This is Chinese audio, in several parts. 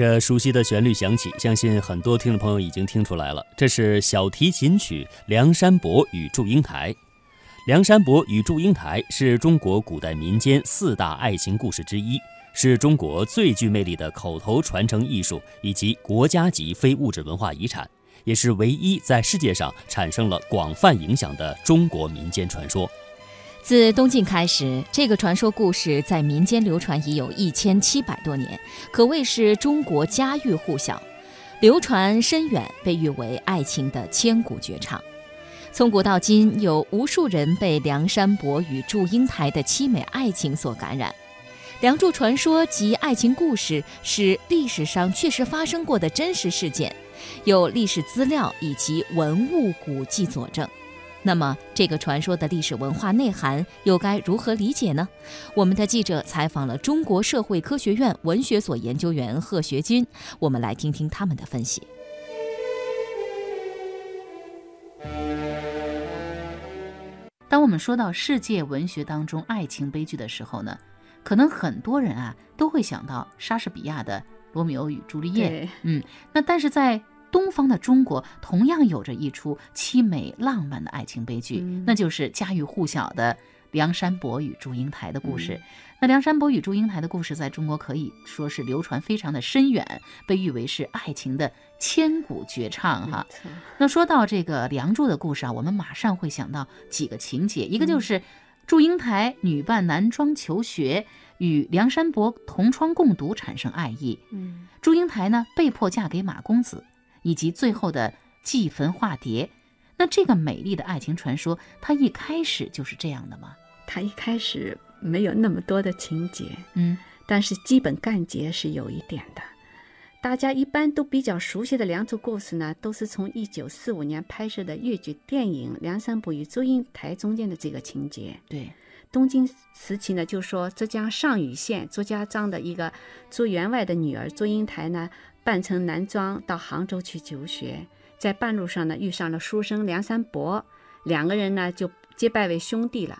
这熟悉的旋律响起，相信很多听众朋友已经听出来了，这是小提琴曲《梁山伯与祝英台》。《梁山伯与祝英台》是中国古代民间四大爱情故事之一，是中国最具魅力的口头传承艺术以及国家级非物质文化遗产，也是唯一在世界上产生了广泛影响的中国民间传说。自东晋开始，这个传说故事在民间流传已有一千七百多年，可谓是中国家喻户晓，流传深远，被誉为爱情的千古绝唱。从古到今，有无数人被梁山伯与祝英台的凄美爱情所感染。梁祝传说及爱情故事是历史上确实发生过的真实事件，有历史资料以及文物古迹佐证。那么，这个传说的历史文化内涵又该如何理解呢？我们的记者采访了中国社会科学院文学所研究员贺学军，我们来听听他们的分析。当我们说到世界文学当中爱情悲剧的时候呢，可能很多人啊都会想到莎士比亚的《罗密欧与朱丽叶》。嗯，那但是在东方的中国同样有着一出凄美浪漫的爱情悲剧，那就是家喻户晓的梁山伯与祝英台的故事。那梁山伯与祝英台的故事在中国可以说是流传非常的深远，被誉为是爱情的千古绝唱哈。那说到这个梁祝的故事啊，我们马上会想到几个情节，一个就是祝英台女扮男装求学，与梁山伯同窗共读，产生爱意。嗯，祝英台呢被迫嫁给马公子。以及最后的祭坟化蝶，那这个美丽的爱情传说，它一开始就是这样的吗？它一开始没有那么多的情节，嗯，但是基本干节是有一点的。大家一般都比较熟悉的梁祝故事呢，都是从一九四五年拍摄的越剧电影《梁山伯与祝英台》中间的这个情节。对，东京时期呢，就说浙江上虞县朱家庄的一个朱员外的女儿祝英台呢。扮成男装到杭州去求学，在半路上呢遇上了书生梁山伯，两个人呢就结拜为兄弟了。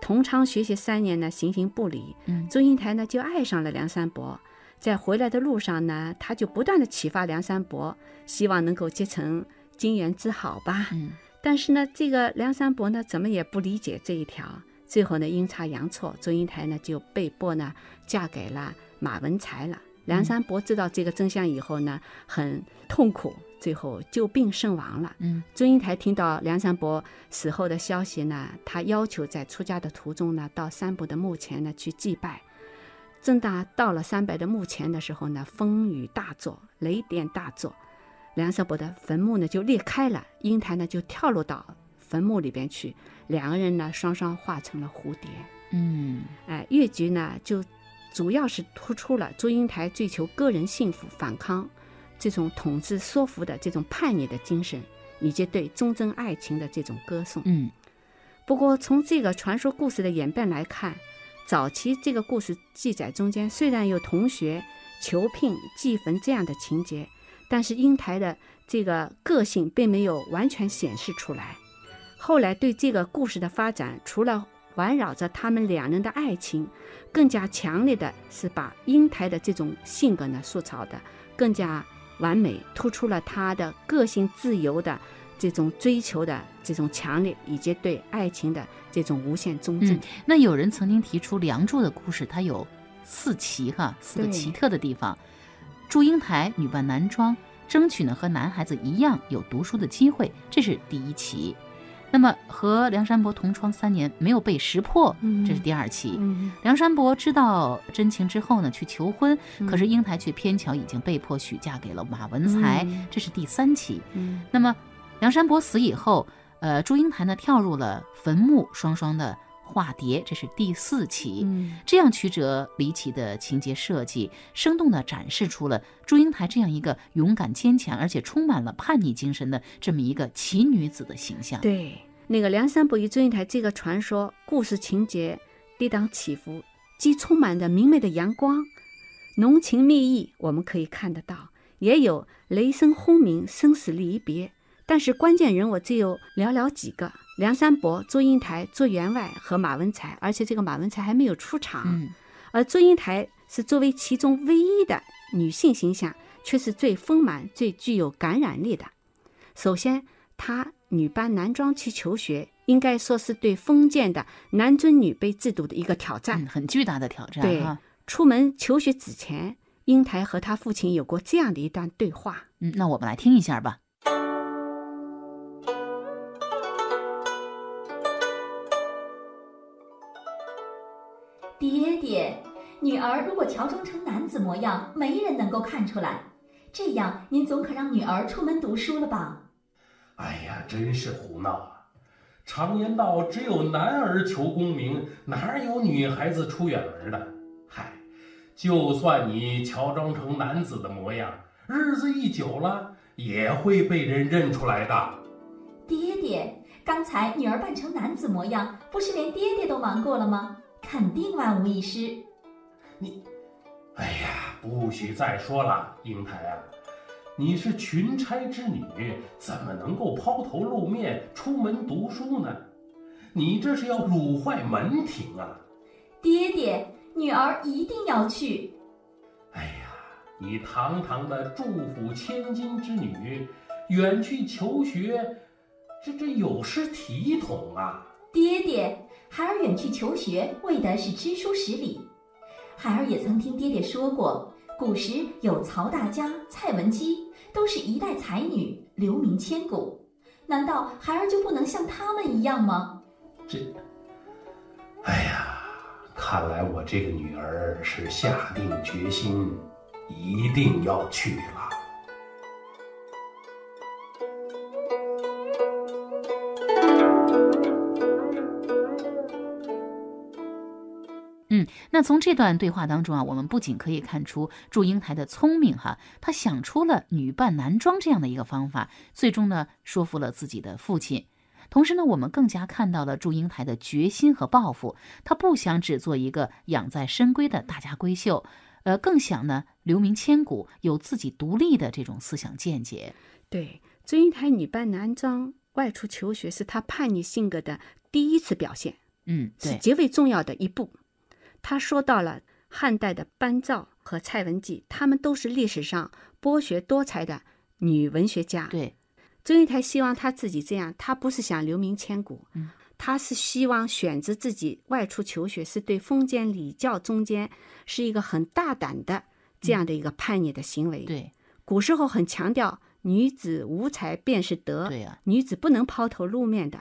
同窗学习三年呢，形形不离。嗯，祝英台呢就爱上了梁山伯，在回来的路上呢，他就不断的启发梁山伯，希望能够结成金元之好吧。嗯，但是呢，这个梁山伯呢怎么也不理解这一条，最后呢阴差阳错，祝英台呢就被迫呢嫁给了马文才了。梁山伯知道这个真相以后呢，很痛苦，最后就病身亡了。嗯，祝英台听到梁山伯死后的消息呢，他要求在出家的途中呢，到山伯的墓前呢去祭拜。正当到了山伯的墓前的时候呢，风雨大作，雷电大作，梁山伯的坟墓呢就裂开了，英台呢就跳落到坟墓里边去，两个人呢双双化成了蝴蝶。嗯，哎，越剧呢就。主要是突出了祝英台追求个人幸福、反抗这种统治说服的这种叛逆的精神，以及对忠贞爱情的这种歌颂。嗯，不过从这个传说故事的演变来看，早期这个故事记载中间虽然有同学求聘、祭坟这样的情节，但是英台的这个个性并没有完全显示出来。后来对这个故事的发展，除了环绕着他们两人的爱情，更加强烈的是把英台的这种性格呢塑造的更加完美，突出了他的个性自由的这种追求的这种强烈，以及对爱情的这种无限忠贞。那有人曾经提出，《梁祝》的故事它有四奇哈，四个奇特的地方。祝英台女扮男装，争取呢和男孩子一样有读书的机会，这是第一奇。那么和梁山伯同窗三年没有被识破，这是第二期。梁山伯知道真情之后呢，去求婚，可是英台却偏巧已经被迫许嫁给了马文才，这是第三期。那么梁山伯死以后，呃，祝英台呢跳入了坟墓，双双的化蝶，这是第四期。这样曲折离奇的情节设计，生动地展示出了祝英台这样一个勇敢坚强，而且充满了叛逆精神的这么一个奇女子的形象。对。那个梁山伯与祝英台这个传说故事情节跌宕起伏，既充满着明媚的阳光、浓情蜜意，我们可以看得到，也有雷声轰鸣、生死离别。但是关键人物只有寥寥几个：梁山伯、祝英台、祝员外和马文才，而且这个马文才还没有出场。而祝英台是作为其中唯一的女性形象，却是最丰满、最具有感染力的。首先，她女扮男装去求学，应该说是对封建的男尊女卑制度的一个挑战，很巨大的挑战。对，出门求学之前，英台和他父亲有过这样的一段对话。嗯，那我们来听一下吧。爹爹，女儿如果乔装成男子模样，没人能够看出来。这样，您总可让女儿出门读书了吧？哎呀，真是胡闹啊！常言道，只有男儿求功名，哪有女孩子出远门的？嗨，就算你乔装成男子的模样，日子一久了，也会被人认出来的。爹爹，刚才女儿扮成男子模样，不是连爹爹都瞒过了吗？肯定万无一失。你，哎呀，不许再说了，英台啊，你是群差之女，怎么能够抛头露面出门读书呢？你这是要辱坏门庭啊！爹爹，女儿一定要去。哎呀，你堂堂的祝府千金之女，远去求学，这这有失体统啊！爹爹。孩儿远去求学，为的是知书识礼。孩儿也曾听爹爹说过，古时有曹大家、蔡文姬，都是一代才女，留名千古。难道孩儿就不能像他们一样吗？这，哎呀，看来我这个女儿是下定决心，一定要去了。那从这段对话当中啊，我们不仅可以看出祝英台的聪明哈，她想出了女扮男装这样的一个方法，最终呢说服了自己的父亲。同时呢，我们更加看到了祝英台的决心和抱负，她不想只做一个养在深闺的大家闺秀，呃，更想呢留名千古，有自己独立的这种思想见解。对，祝英台女扮男装外出求学，是她叛逆性格的第一次表现，嗯，是极为重要的一步。他说到了汉代的班昭和蔡文姬，他们都是历史上博学多才的女文学家。对，周英台希望她自己这样，她不是想留名千古，嗯，他是希望选择自己外出求学，是对封建礼教中间是一个很大胆的这样的一个叛逆的行为。对，古时候很强调女子无才便是德，对呀，女子不能抛头露面的，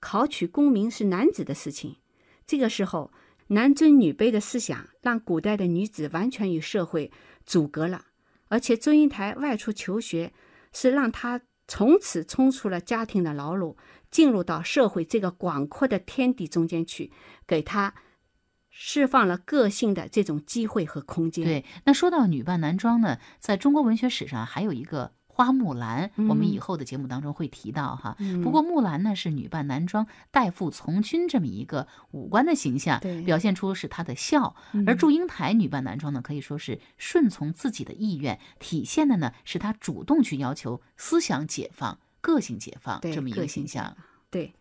考取功名是男子的事情。这个时候。男尊女卑的思想让古代的女子完全与社会阻隔了，而且祝英台外出求学，是让她从此冲出了家庭的牢笼，进入到社会这个广阔的天地中间去，给她释放了个性的这种机会和空间。对，那说到女扮男装呢，在中国文学史上还有一个。花木兰，我们以后的节目当中会提到哈。不过木兰呢是女扮男装代父从军这么一个五官的形象，表现出是她的孝。而祝英台女扮男装呢，可以说是顺从自己的意愿，体现的呢是她主动去要求思想解放、个性解放这么一个形象。对，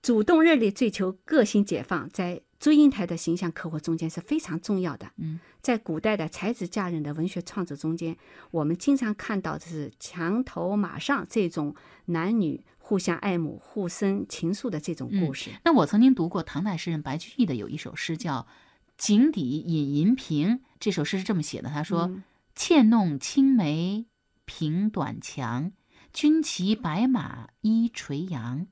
主动热烈追求个性解放，在。祝英台的形象刻画中间是非常重要的。嗯，在古代的才子佳人的文学创作中间，我们经常看到的是墙头马上这种男女互相爱慕、互生情愫的这种故事。那我曾经读过唐代诗人白居易的有一首诗叫《井底饮银瓶》，这首诗是这么写的：他说，妾弄青梅凭短墙，君骑白马依垂杨。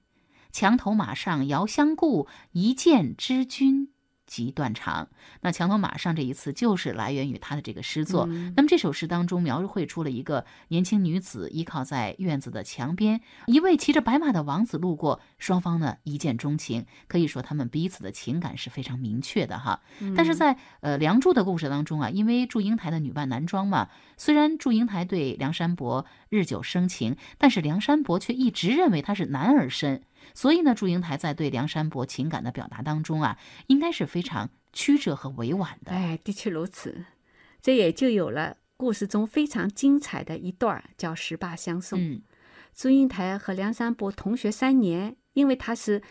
墙头马上遥相顾，一见知君即断肠。那墙头马上这一次就是来源于他的这个诗作。那么这首诗当中描绘出了一个年轻女子依靠在院子的墙边，一位骑着白马的王子路过，双方呢一见钟情，可以说他们彼此的情感是非常明确的哈。但是在呃梁祝的故事当中啊，因为祝英台的女扮男装嘛，虽然祝英台对梁山伯日久生情，但是梁山伯却一直认为他是男儿身。所以呢，祝英台在对梁山伯情感的表达当中啊，应该是非常曲折和委婉的。哎，的确如此，这也就有了故事中非常精彩的一段叫十八相送。嗯，祝英台和梁山伯同学三年，因为他是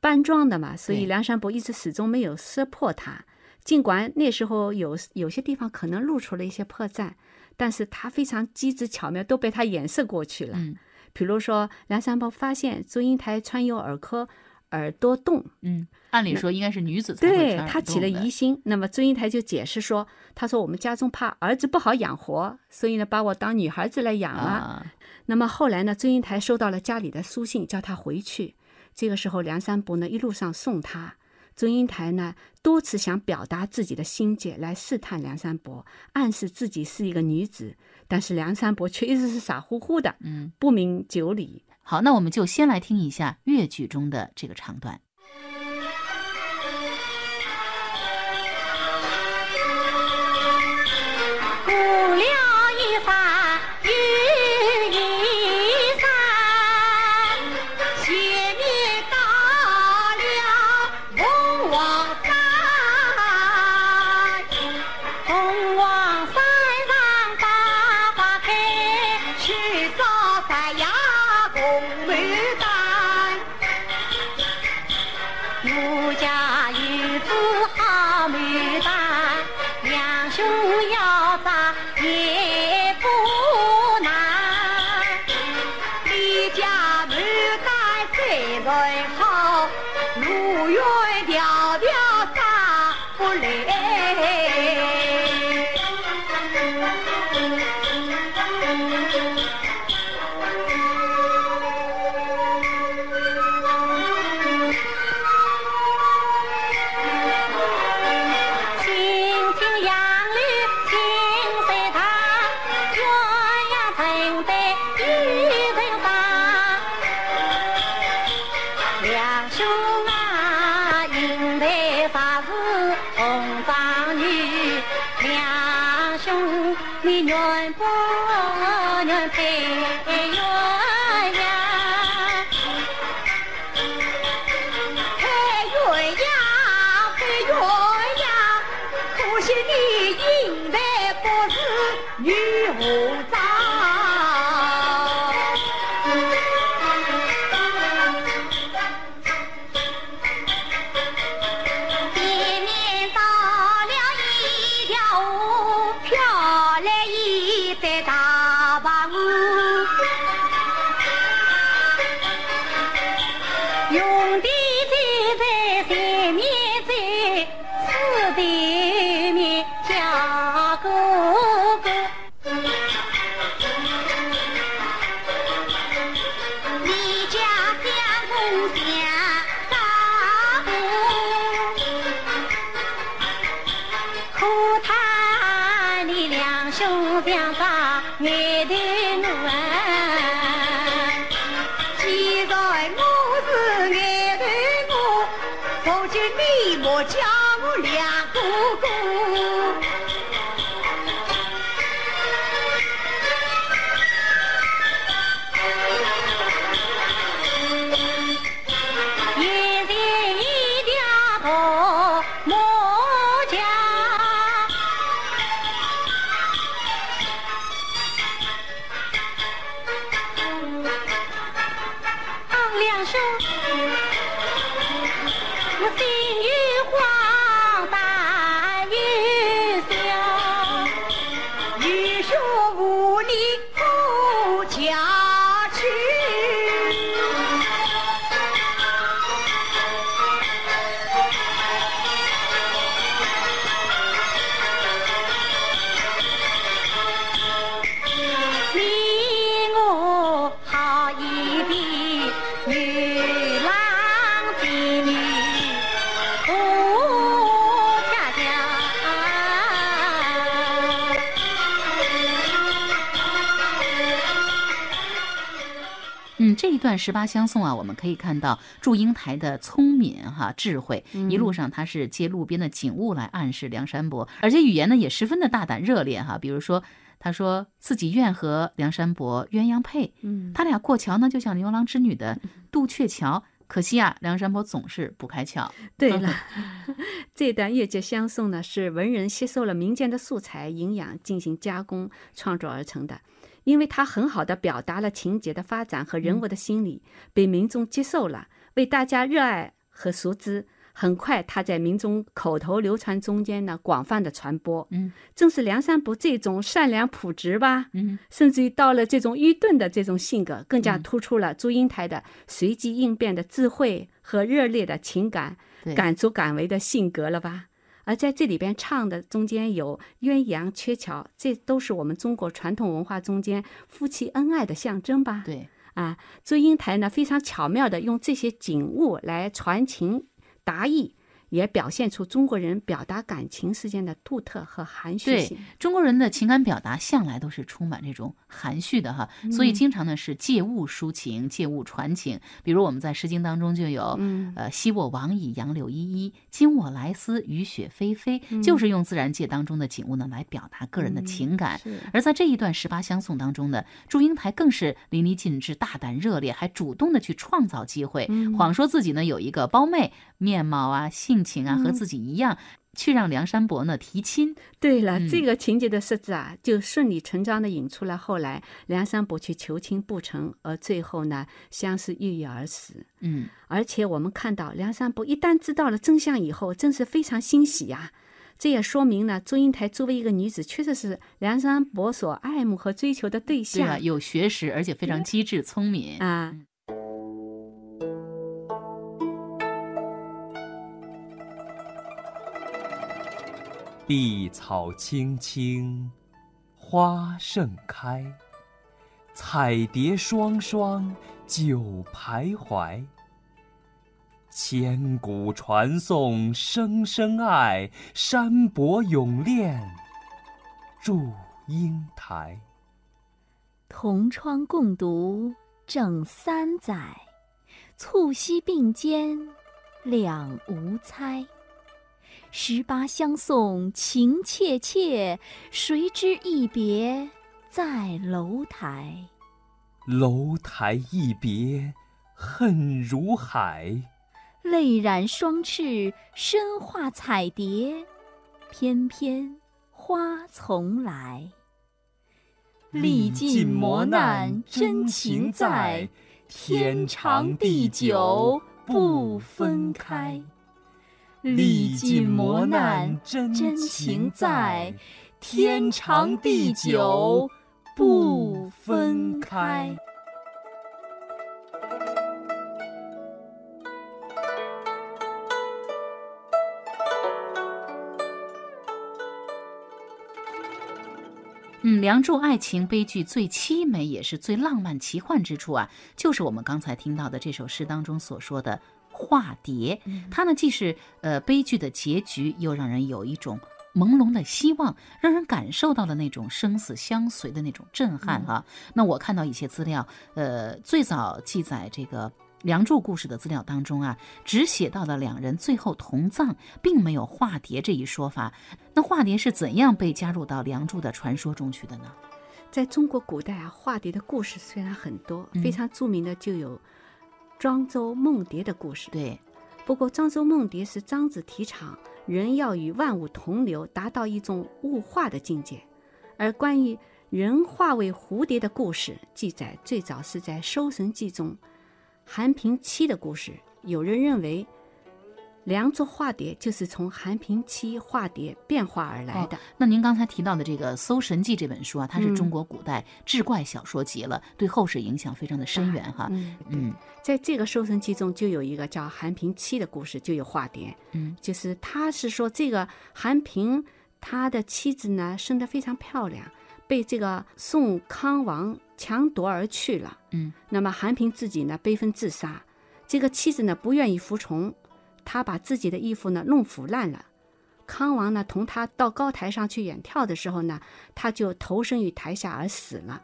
扮装的嘛，所以梁山伯一直始终没有识破他。尽管那时候有有些地方可能露出了一些破绽，但是他非常机智巧妙，都被他掩饰过去了。嗯，比如说梁山伯发现祝英台穿有耳科。耳朵洞，嗯，按理说应该是女子才会对他起了疑心。那么祝英台就解释说：“他说我们家中怕儿子不好养活，所以呢把我当女孩子来养了。”那么后来呢，祝英台收到了家里的书信，叫他回去。这个时候，梁山伯呢一路上送他。祝英台呢多次想表达自己的心结来试探梁山伯，暗示自己是一个女子，但是梁山伯却一直是傻乎乎的，嗯，不明就里。好，那我们就先来听一下越剧中的这个唱段。这一段十八相送啊，我们可以看到祝英台的聪明哈智慧，一路上他是借路边的景物来暗示梁山伯，而且语言呢也十分的大胆热烈哈。比如说，他说自己愿和梁山伯鸳鸯配，嗯，他俩过桥呢就像牛郎织女的渡鹊桥，可惜啊，梁山伯总是不开窍。对了，这段越剧相送呢，是文人吸收了民间的素材营养进行加工创作而成的。因为他很好的表达了情节的发展和人物的心理，被民众接受了，为大家热爱和熟知。很快，他在民众口头流传中间呢，广泛的传播。嗯，正是梁山伯这种善良朴直吧，嗯，甚至于到了这种愚钝的这种性格，更加突出了祝英台的随机应变的智慧和热烈的情感、敢作敢为的性格了吧。而在这里边唱的中间有鸳鸯、鹊桥，这都是我们中国传统文化中间夫妻恩爱的象征吧？对，啊，祝英台呢非常巧妙的用这些景物来传情。达意也表现出中国人表达感情之间的独特和含蓄性。对中国人的情感表达向来都是充满这种含蓄的哈，所以经常呢是借物抒情，借物传情。比如我们在《诗经》当中就有，呃，昔我往矣，杨柳依依；今我来思，雨雪霏霏。就是用自然界当中的景物呢来表达个人的情感。而在这一段十八相送当中呢，祝英台更是淋漓尽致、大胆热烈，还主动的去创造机会，谎说自己呢有一个胞妹，面貌啊、性情啊和自己一样，去让梁山伯呢提亲。对了，这个情节的设置啊，就顺理成章的引出了后来梁山伯去求亲不成，而最后呢相思郁郁而死。嗯，而且我们看到梁山伯一旦知道了真相以后，真是非常欣喜呀。这也说明了祝英台作为一个女子，确实是梁山伯所爱慕和追求的对象。对啊，有学识，而且非常机智聪明啊。碧草青青，花盛开。彩蝶双双，久徘徊。千古传颂声声爱，山伯永恋祝英台。同窗共读整三载，促膝并肩两无猜。十八相送情切切，谁知一别在楼台。楼台一别恨如海，泪染双翅身化彩蝶，翩翩花丛来。历尽磨难真情在，天长地久不分开。历尽磨难，真情在，天长地久不分开。嗯，《梁祝》爱情悲剧最凄美也是最浪漫奇幻之处啊，就是我们刚才听到的这首诗当中所说的。化蝶，它呢既是呃悲剧的结局，又让人有一种朦胧的希望，让人感受到了那种生死相随的那种震撼哈。那我看到一些资料，呃，最早记载这个《梁祝》故事的资料当中啊，只写到了两人最后同葬，并没有化蝶这一说法。那化蝶是怎样被加入到《梁祝》的传说中去的呢？在中国古代啊，化蝶的故事虽然很多，非常著名的就有。庄周梦蝶的故事。对，不过庄周梦蝶是庄子提倡人要与万物同流，达到一种物化的境界。而关于人化为蝴蝶的故事，记载最早是在《搜神记》中，韩平妻的故事。有人认为。梁祝化蝶就是从韩平妻化蝶变化而来的。那您刚才提到的这个《搜神记》这本书啊，它是中国古代志怪小说集了，对后世影响非常的深远哈。嗯，在这个《搜神记》中就有一个叫韩平妻的故事，就有化蝶。嗯，就是他是说这个韩平他的妻子呢生得非常漂亮，被这个宋康王强夺而去了。嗯，那么韩平自己呢悲愤自杀，这个妻子呢不愿意服从。他把自己的衣服呢弄腐烂了，康王呢同他到高台上去远眺的时候呢，他就投身于台下而死了。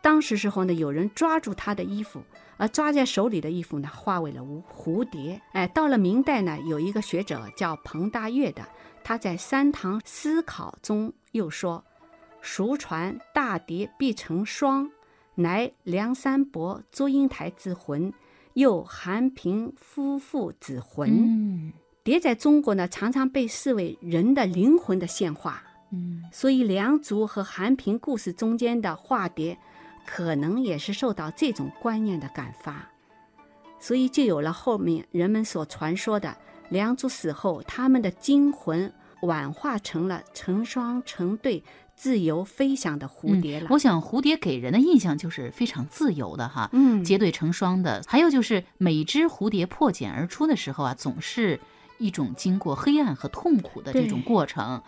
当时时候呢，有人抓住他的衣服，而抓在手里的衣服呢化为了蝴蝴蝶。哎，到了明代呢，有一个学者叫彭大岳的，他在《三堂思考》中又说：“俗传大蝶必成双，乃梁山伯祝英台之魂。”又韩平夫妇子魂，蝶在中国呢，常常被视为人的灵魂的现化。嗯，所以梁祝和韩平故事中间的化蝶，可能也是受到这种观念的感发，所以就有了后面人们所传说的梁祝死后，他们的精魂婉化成了成双成对、自由飞翔的蝴蝶了。我想，蝴蝶给人的印象就是非常自由的哈，嗯，结对成双的。还有就是，每只蝴蝶破茧而出的时候啊，总是。一种经过黑暗和痛苦的这种过程，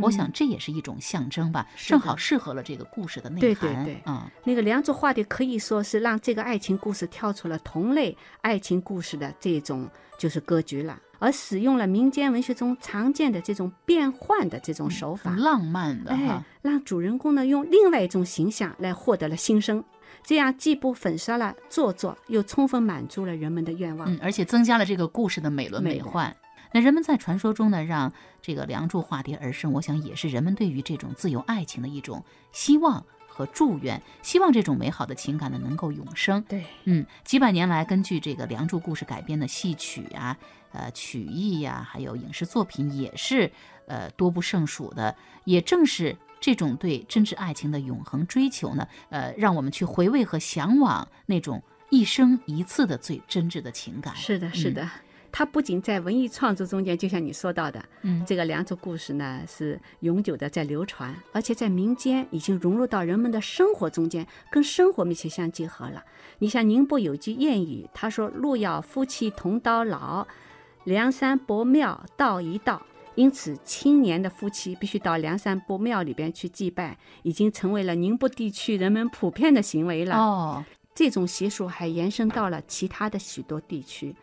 我想这也是一种象征吧，正好适合了这个故事的内涵。对对对，啊，那个梁祝画的可以说是让这个爱情故事跳出了同类爱情故事的这种就是格局了，而使用了民间文学中常见的这种变换的这种手法，浪漫的哎，让主人公呢用另外一种形象来获得了新生，这样既不粉刷了做作，又充分满足了人们的愿望，嗯，而且增加了这个故事的美轮美奂。那人们在传说中呢，让这个梁祝化蝶而生，我想也是人们对于这种自由爱情的一种希望和祝愿，希望这种美好的情感呢能够永生。对，嗯，几百年来，根据这个梁祝故事改编的戏曲啊、呃曲艺呀，还有影视作品也是呃多不胜数的。也正是这种对真挚爱情的永恒追求呢，呃，让我们去回味和向往那种一生一次的最真挚的情感。是的，是的。它不仅在文艺创作中间，就像你说到的，嗯，这个良渚故事呢是永久的在流传，而且在民间已经融入到人们的生活中间，跟生活密切相结合了。你像宁波有句谚语，他说“路要夫妻同到老，梁山伯庙道一道”，因此青年的夫妻必须到梁山伯庙里边去祭拜，已经成为了宁波地区人们普遍的行为了。哦，这种习俗还延伸到了其他的许多地区。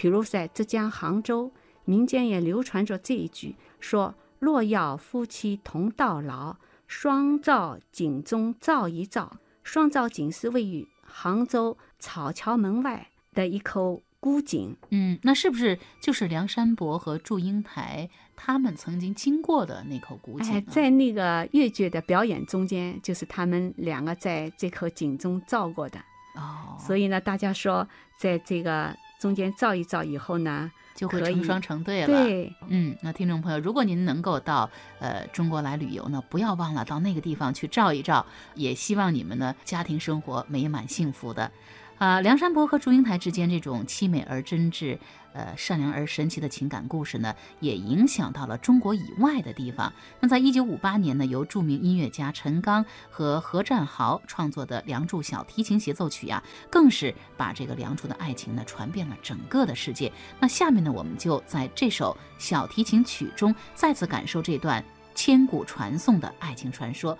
比如在浙江杭州，民间也流传着这一句，说“若要夫妻同到老，双照井中照一照”。双照井是位于杭州草桥门外的一口古井。嗯，那是不是就是梁山伯和祝英台他们曾经经过的那口古井？哎，在那个越剧的表演中间，就是他们两个在这口井中照过的。哦，所以呢，大家说在这个。中间照一照以后呢，就会成双成对了。对，嗯，那听众朋友，如果您能够到呃中国来旅游呢，不要忘了到那个地方去照一照。也希望你们呢家庭生活美满幸福的。啊，梁山伯和祝英台之间这种凄美而真挚。呃，善良而神奇的情感故事呢，也影响到了中国以外的地方。那在一九五八年呢，由著名音乐家陈刚和何占豪创作的《梁祝》小提琴协奏曲呀，更是把这个梁祝的爱情呢传遍了整个的世界。那下面呢，我们就在这首小提琴曲中再次感受这段千古传颂的爱情传说。